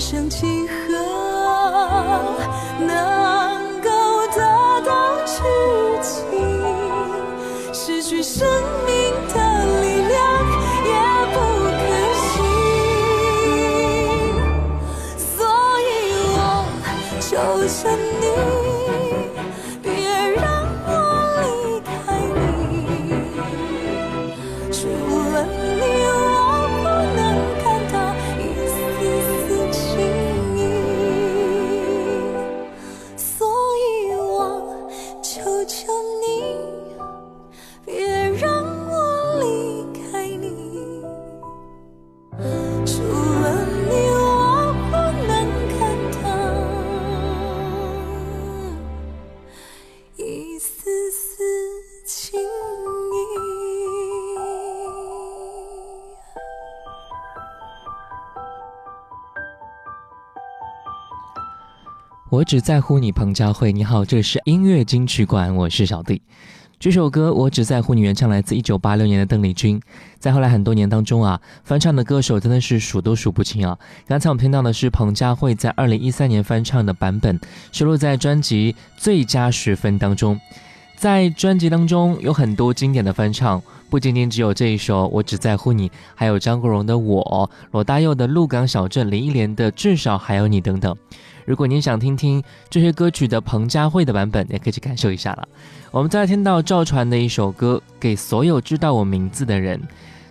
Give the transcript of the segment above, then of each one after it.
生几何能够得到知己失去生命只在乎你，彭佳慧。你好，这是音乐金曲馆，我是小弟。这首歌《我只在乎你》原唱来自一九八六年的邓丽君，在后来很多年当中啊，翻唱的歌手真的是数都数不清啊。刚才我们听到的是彭佳慧在二零一三年翻唱的版本，收录在专辑《最佳十分》当中。在专辑当中有很多经典的翻唱，不仅仅只有这一首《我只在乎你》，还有张国荣的《我》，罗大佑的《鹿港小镇》，林忆莲的《至少还有你》等等。如果您想听听这些歌曲的彭佳慧的版本，也可以去感受一下了。我们再来听到赵传的一首歌《给所有知道我名字的人》，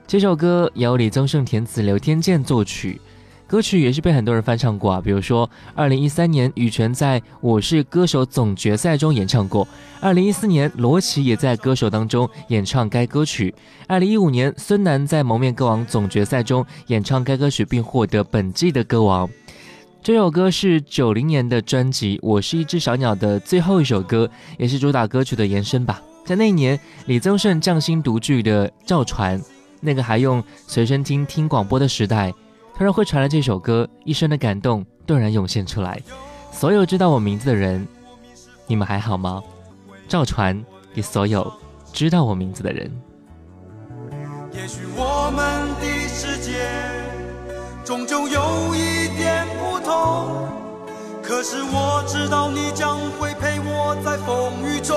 这首歌由李宗盛填词，刘天健作曲。歌曲也是被很多人翻唱过啊，比如说，二零一三年羽泉在我是歌手总决赛中演唱过；二零一四年罗琦也在歌手当中演唱该歌曲；二零一五年孙楠在蒙面歌王总决赛中演唱该歌曲，并获得本季的歌王。这首歌是九零年的专辑《我是一只小鸟》的最后一首歌，也是主打歌曲的延伸吧。在那一年，李宗盛匠心独具的赵传，那个还用随身听听广播的时代。突然会传来这首歌，一生的感动顿然涌现出来。所有知道我名字的人，你们还好吗？赵传给所有知道我名字的人。也许我们的世界终究有一点不同，可是我知道你将会陪我在风雨中。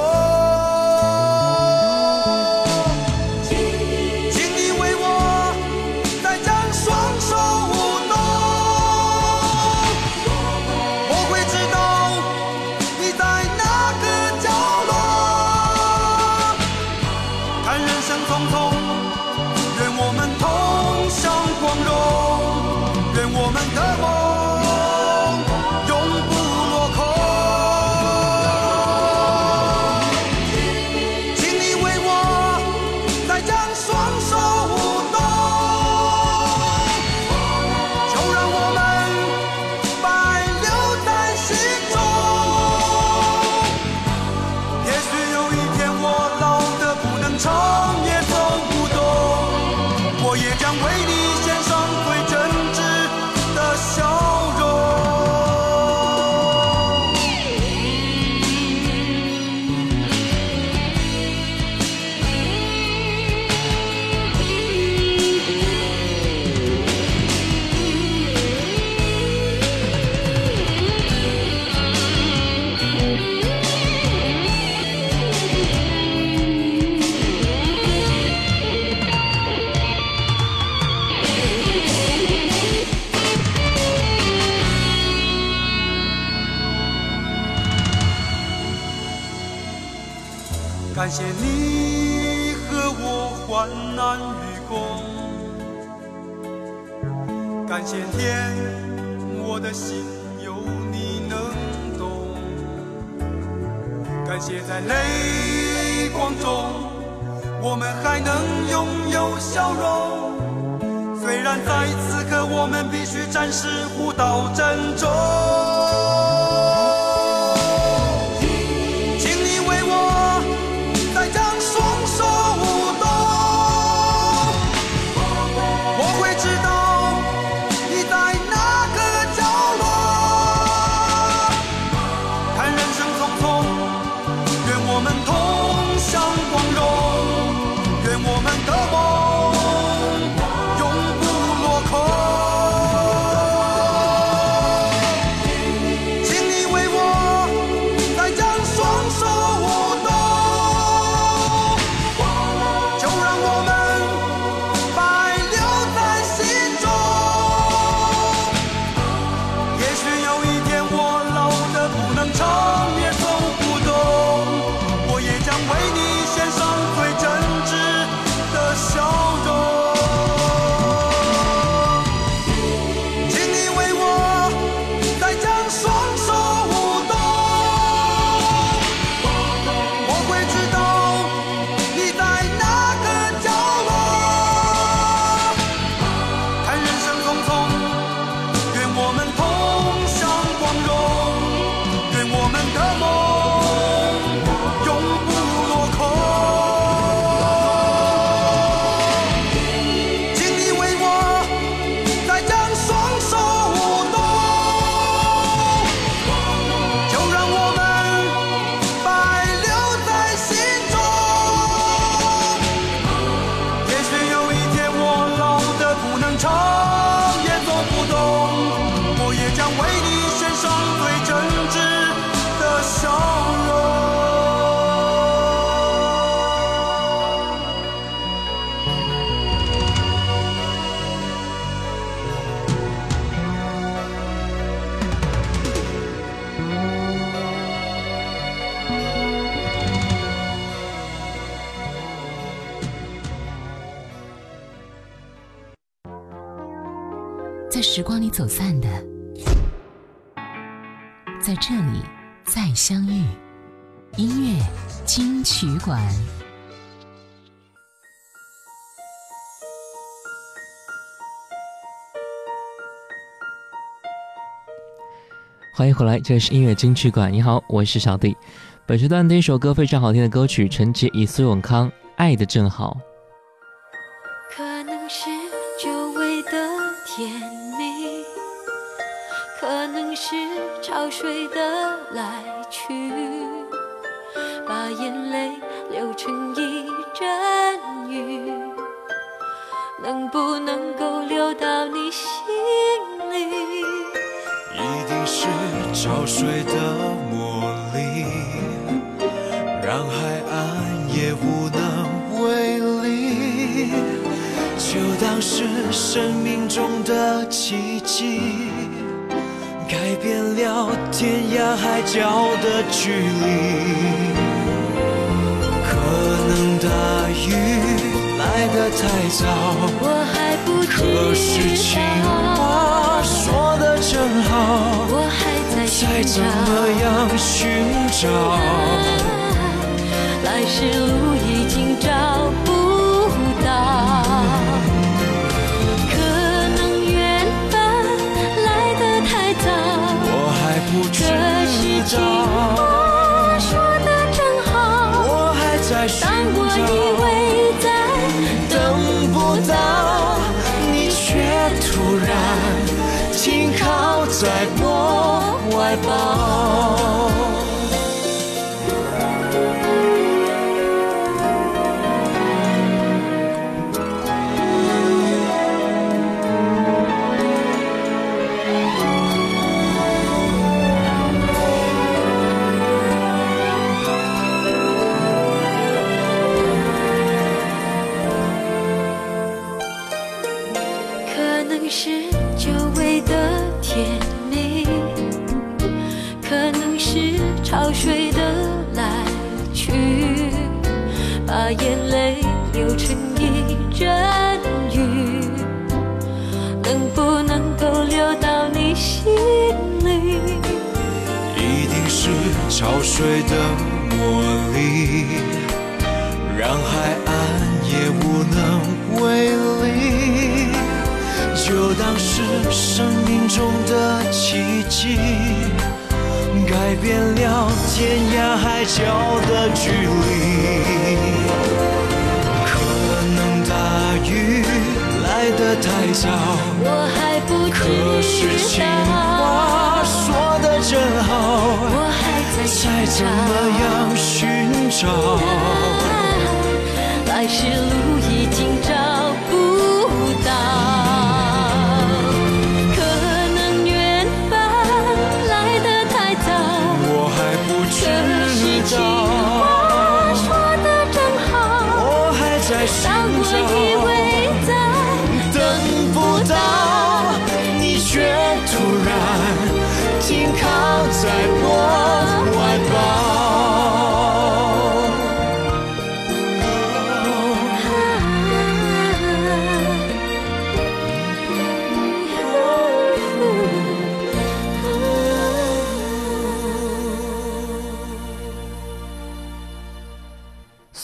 欢迎回来，这里是音乐金曲馆。你好，我是小弟。本时段第一首歌非常好听的歌曲，陈洁仪、苏永康，《爱的正好》。水的魔力，让海岸也无能为力。就当是生命中的奇迹，改变了天涯海角的距离。可能大雨来得太早。我还不可是情，话说得真好，我还在再怎。么样寻找，来时路已经找不水的魔力，让海岸也无能为力。就当是生命中的奇迹，改变了天涯海角的距离。可能大雨来得太早。我还不可是情话，说的真好，我还在再怎么。样寻找，来时路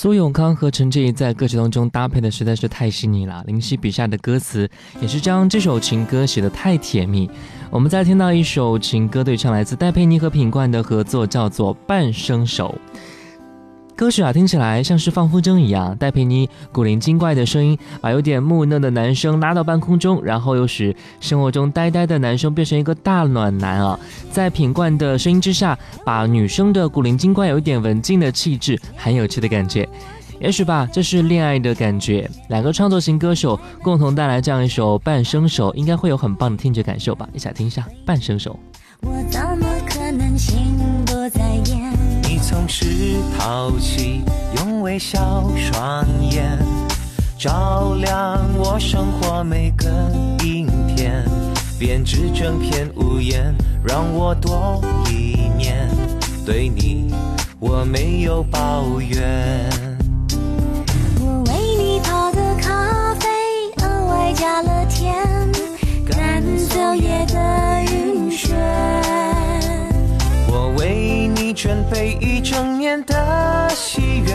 苏永康和陈洁仪在歌曲当中搭配的实在是太细腻了，林夕笔下的歌词也是将这首情歌写得太甜蜜。我们再听到一首情歌对唱，来自戴佩妮和品冠的合作，叫做《半生熟》。歌曲啊，听起来像是放风筝一样，戴佩妮古灵精怪的声音，把有点木讷的男生拉到半空中，然后又使生活中呆呆的男生变成一个大暖男啊！在品冠的声音之下，把女生的古灵精怪、有一点文静的气质，很有趣的感觉。也许吧，这是恋爱的感觉。两个创作型歌手共同带来这样一首《半生熟》，应该会有很棒的听觉感受吧？一起来听一下《半生熟》。我怎么可能心不在焉？你总是淘气，用微笑双眼照亮我生活每个阴天，编织整片屋檐，让我多一年。对你，我没有抱怨。我为你泡的咖啡额外加了甜，感准备一整年的喜悦，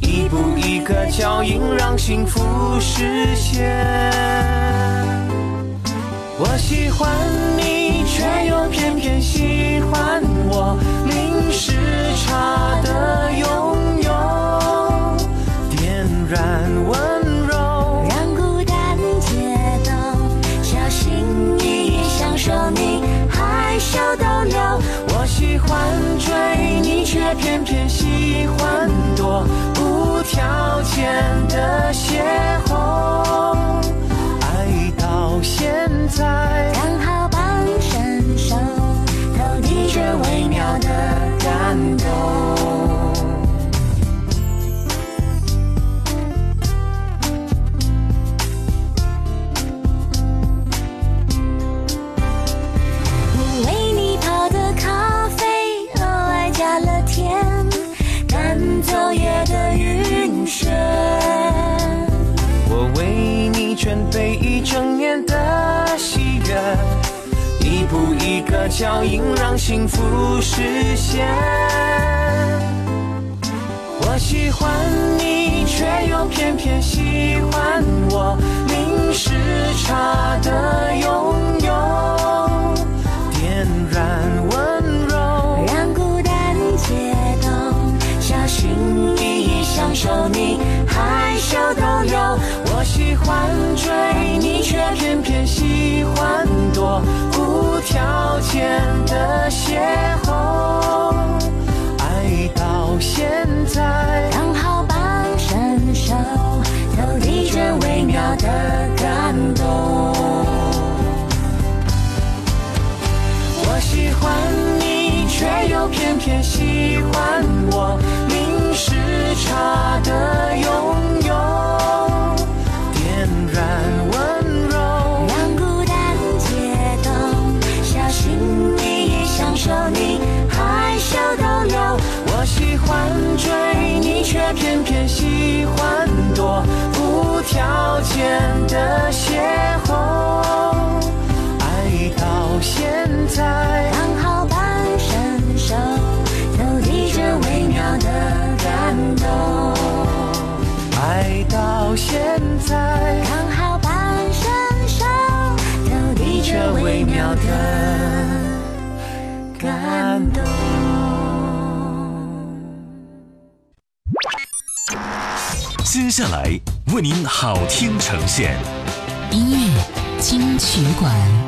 一步一个脚印让幸福实现。我喜欢你，却又偏偏喜欢我，零时差的拥却偏偏喜欢躲，无条件的邂逅。爱到现在，刚好半生熟透，你却微妙的感动。步一个脚印让幸福实现。我喜欢你，却又偏偏喜欢我，零时差的拥有，点燃温柔。让孤单解冻，小心翼翼享受你害羞逗留。我喜欢追你，却偏偏喜欢躲，无条件的邂逅。爱到现在，刚好帮伸手，投递着微妙的感动。我喜欢你，却又偏偏喜欢我，零时差的拥偏偏喜欢多，无条件的邂逅。接下来为您好听呈现，音乐金曲馆。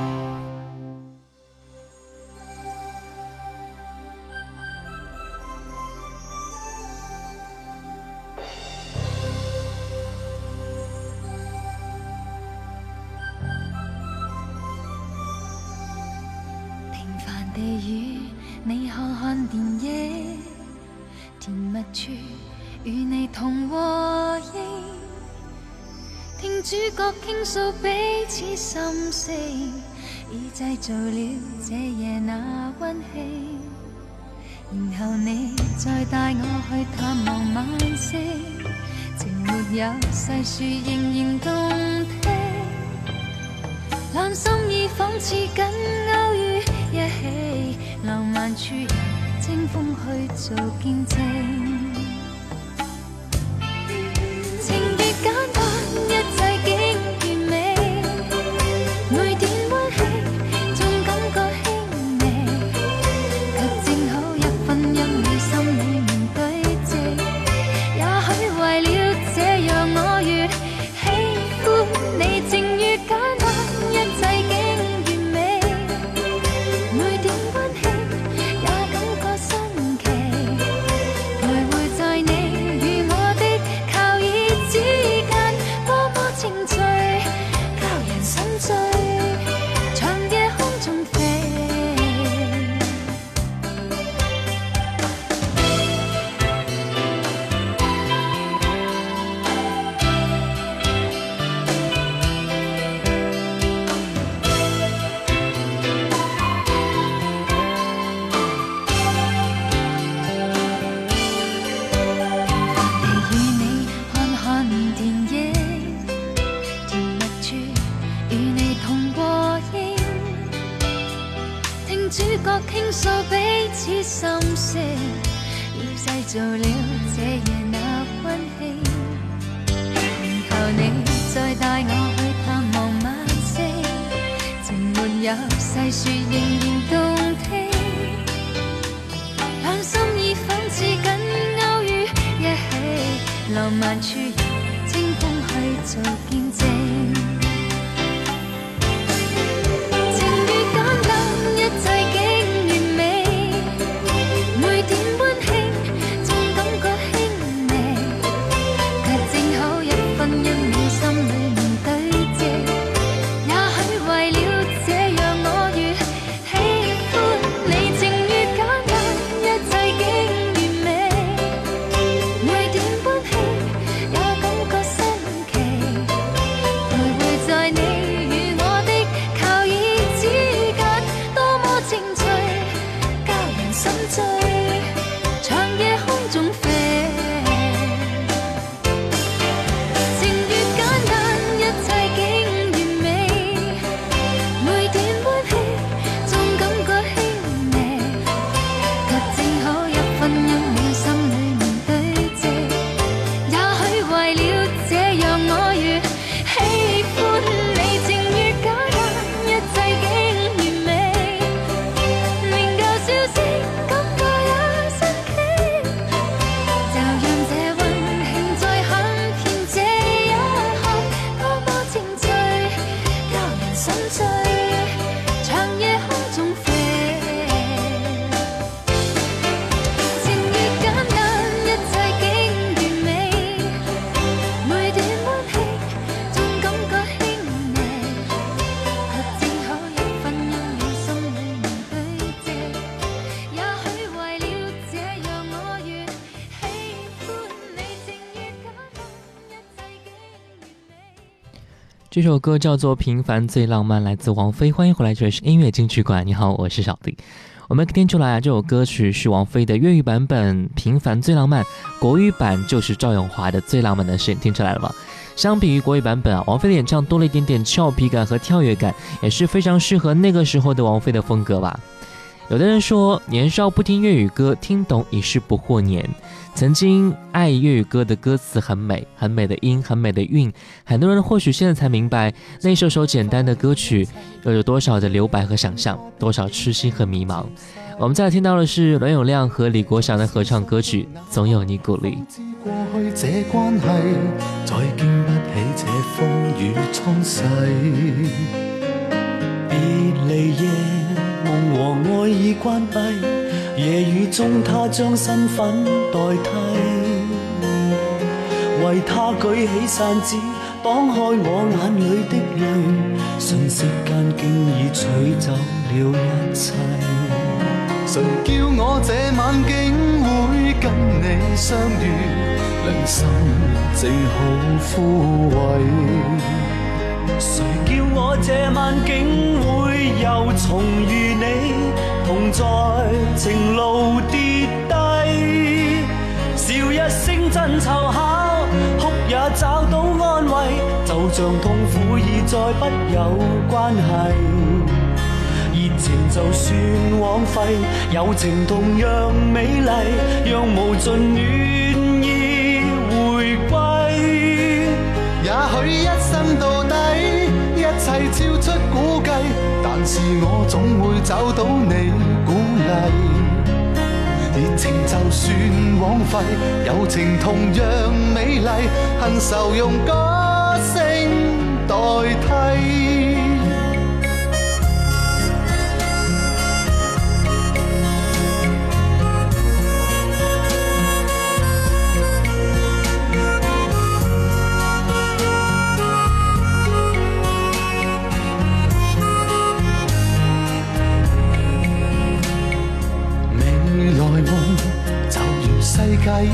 彼此心聲，已製造了這夜那溫馨。然後你再帶我去探望晚星，情沒有細說仍然動聽。兩心已仿似緊勾于一起，浪漫處由清風去做见证。这首歌叫做《平凡最浪漫》，来自王菲。欢迎回来，这里是音乐金曲馆。你好，我是小弟。我们听出来啊，这首歌曲是王菲的粤语版本《平凡最浪漫》，国语版就是赵咏华的《最浪漫的事》。听出来了吗？相比于国语版本啊，王菲的演唱多了一点点俏皮感和跳跃感，也是非常适合那个时候的王菲的风格吧。有的人说，年少不听粤语歌，听懂已是不惑年。曾经爱粤语歌的歌词很美，很美的音，很美的韵。很多人或许现在才明白，那首首简单的歌曲，又有多少的留白和想象，多少痴心和迷茫。我们再听到的是栾永亮和李国祥的合唱歌曲《总有你鼓励》。梦和爱已关闭，夜雨中他将身份代替，为他举起扇子挡开我眼里的泪，瞬息间竟已取走了一切。谁叫我这晚竟会跟你相遇，良心正好枯萎。谁叫我这晚竟会又重遇你，同在情路跌低，笑一声真凑巧，哭也找到安慰，就像痛苦已再不有关系。热情就算枉费，友情同样美丽，让无尽暖意回归。也许一。一切超出估计，但是我总会找到你鼓励。热情就算枉费，友情同样美丽，恨愁用歌声代替。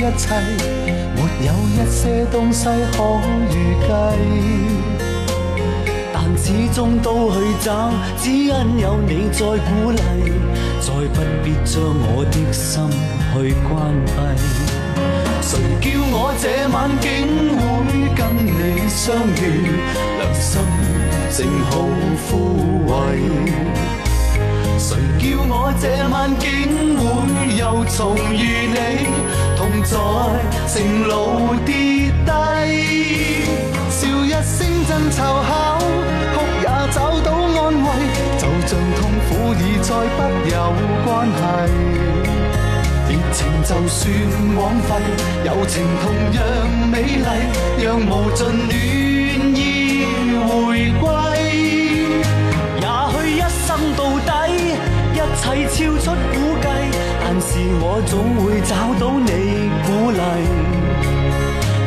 一切，没有一些东西可预计，但始终都去找，只因有你在鼓励，再不必将我的心去关闭。谁叫我这晚竟会跟你相遇，良心正好枯萎。谁叫我这晚竟会又重遇你，同在情路跌低，笑一声真凑巧，哭也找到安慰，就像痛苦已再不有关系。热情就算枉费，友情同样美丽，让无尽暖意回归。超出估计，但是我总会找到你鼓励。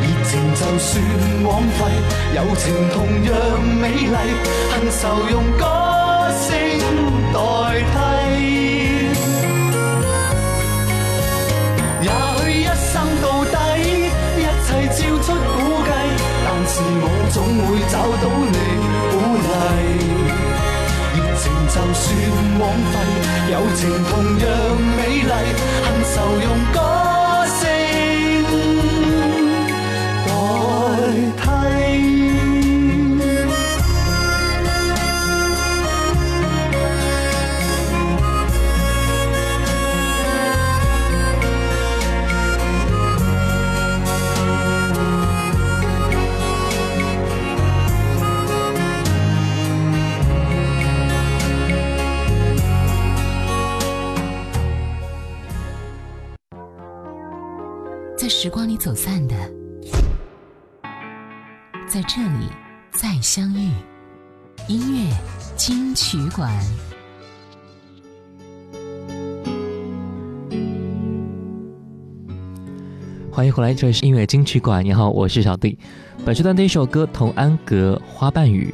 热情就算枉费，友情同样美丽，恨愁用歌声代替。也许一生到底，一切超出估计，但是我总会找到你就算枉费，友情同样美丽，恨愁用歌在这里再相遇。音乐金曲馆，欢迎回来，这里是音乐金曲馆。你好，我是小弟。本时段第一首歌《童安格花瓣雨》。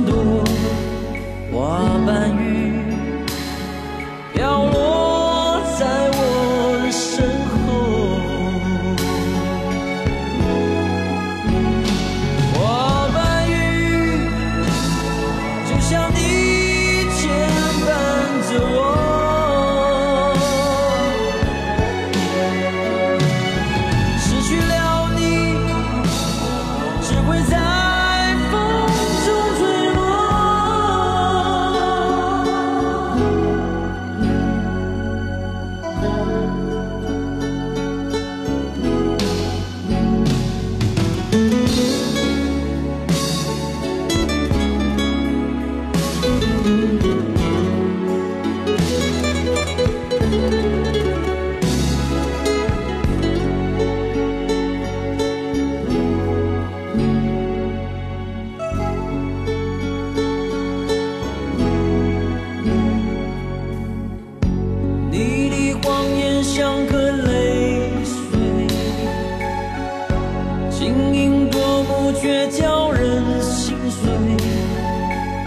不算多？花瓣雨晶莹夺目却叫人心碎。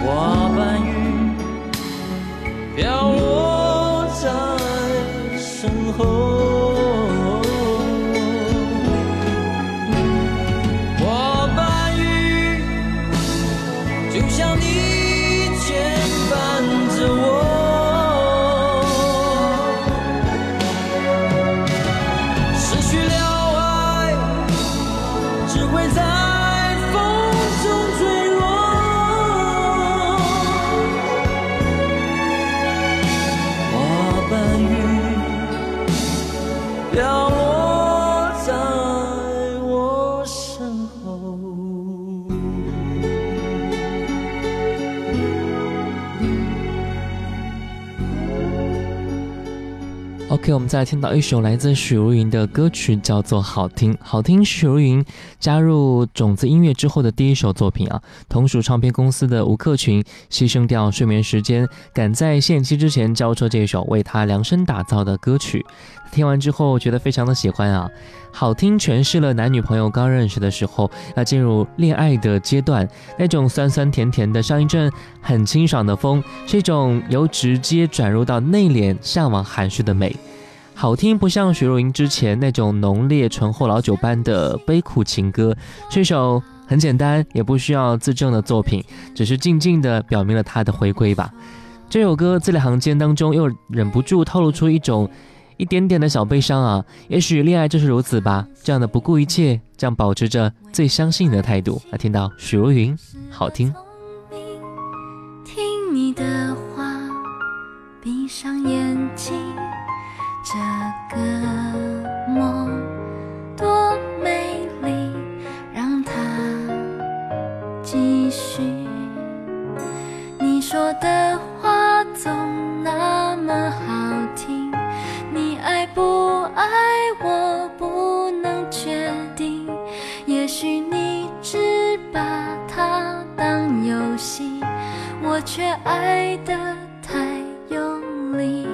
花瓣雨飘落 OK，我们再来听到一首来自许茹芸的歌曲，叫做《好听》。好听是许茹芸加入种子音乐之后的第一首作品啊。同属唱片公司的吴克群牺牲掉睡眠时间，赶在限期之前交出这首为他量身打造的歌曲。听完之后觉得非常的喜欢啊，好听诠释了男女朋友刚认识的时候要进入恋爱的阶段，那种酸酸甜甜的，像一阵很清爽的风，是一种由直接转入到内敛、向往含蓄的美。好听不像许茹芸之前那种浓烈醇厚老酒般的悲苦情歌，是一首很简单也不需要自证的作品，只是静静的表明了他的回归吧。这首歌字里行间当中又忍不住透露出一种一点点的小悲伤啊，也许恋爱就是如此吧，这样的不顾一切，这样保持着最相信你的态度。来听到许茹芸，好听。听你的话，闭上眼睛。个梦多美丽，让它继续。你说的话总那么好听，你爱不爱我不能确定。也许你只把它当游戏，我却爱得太用力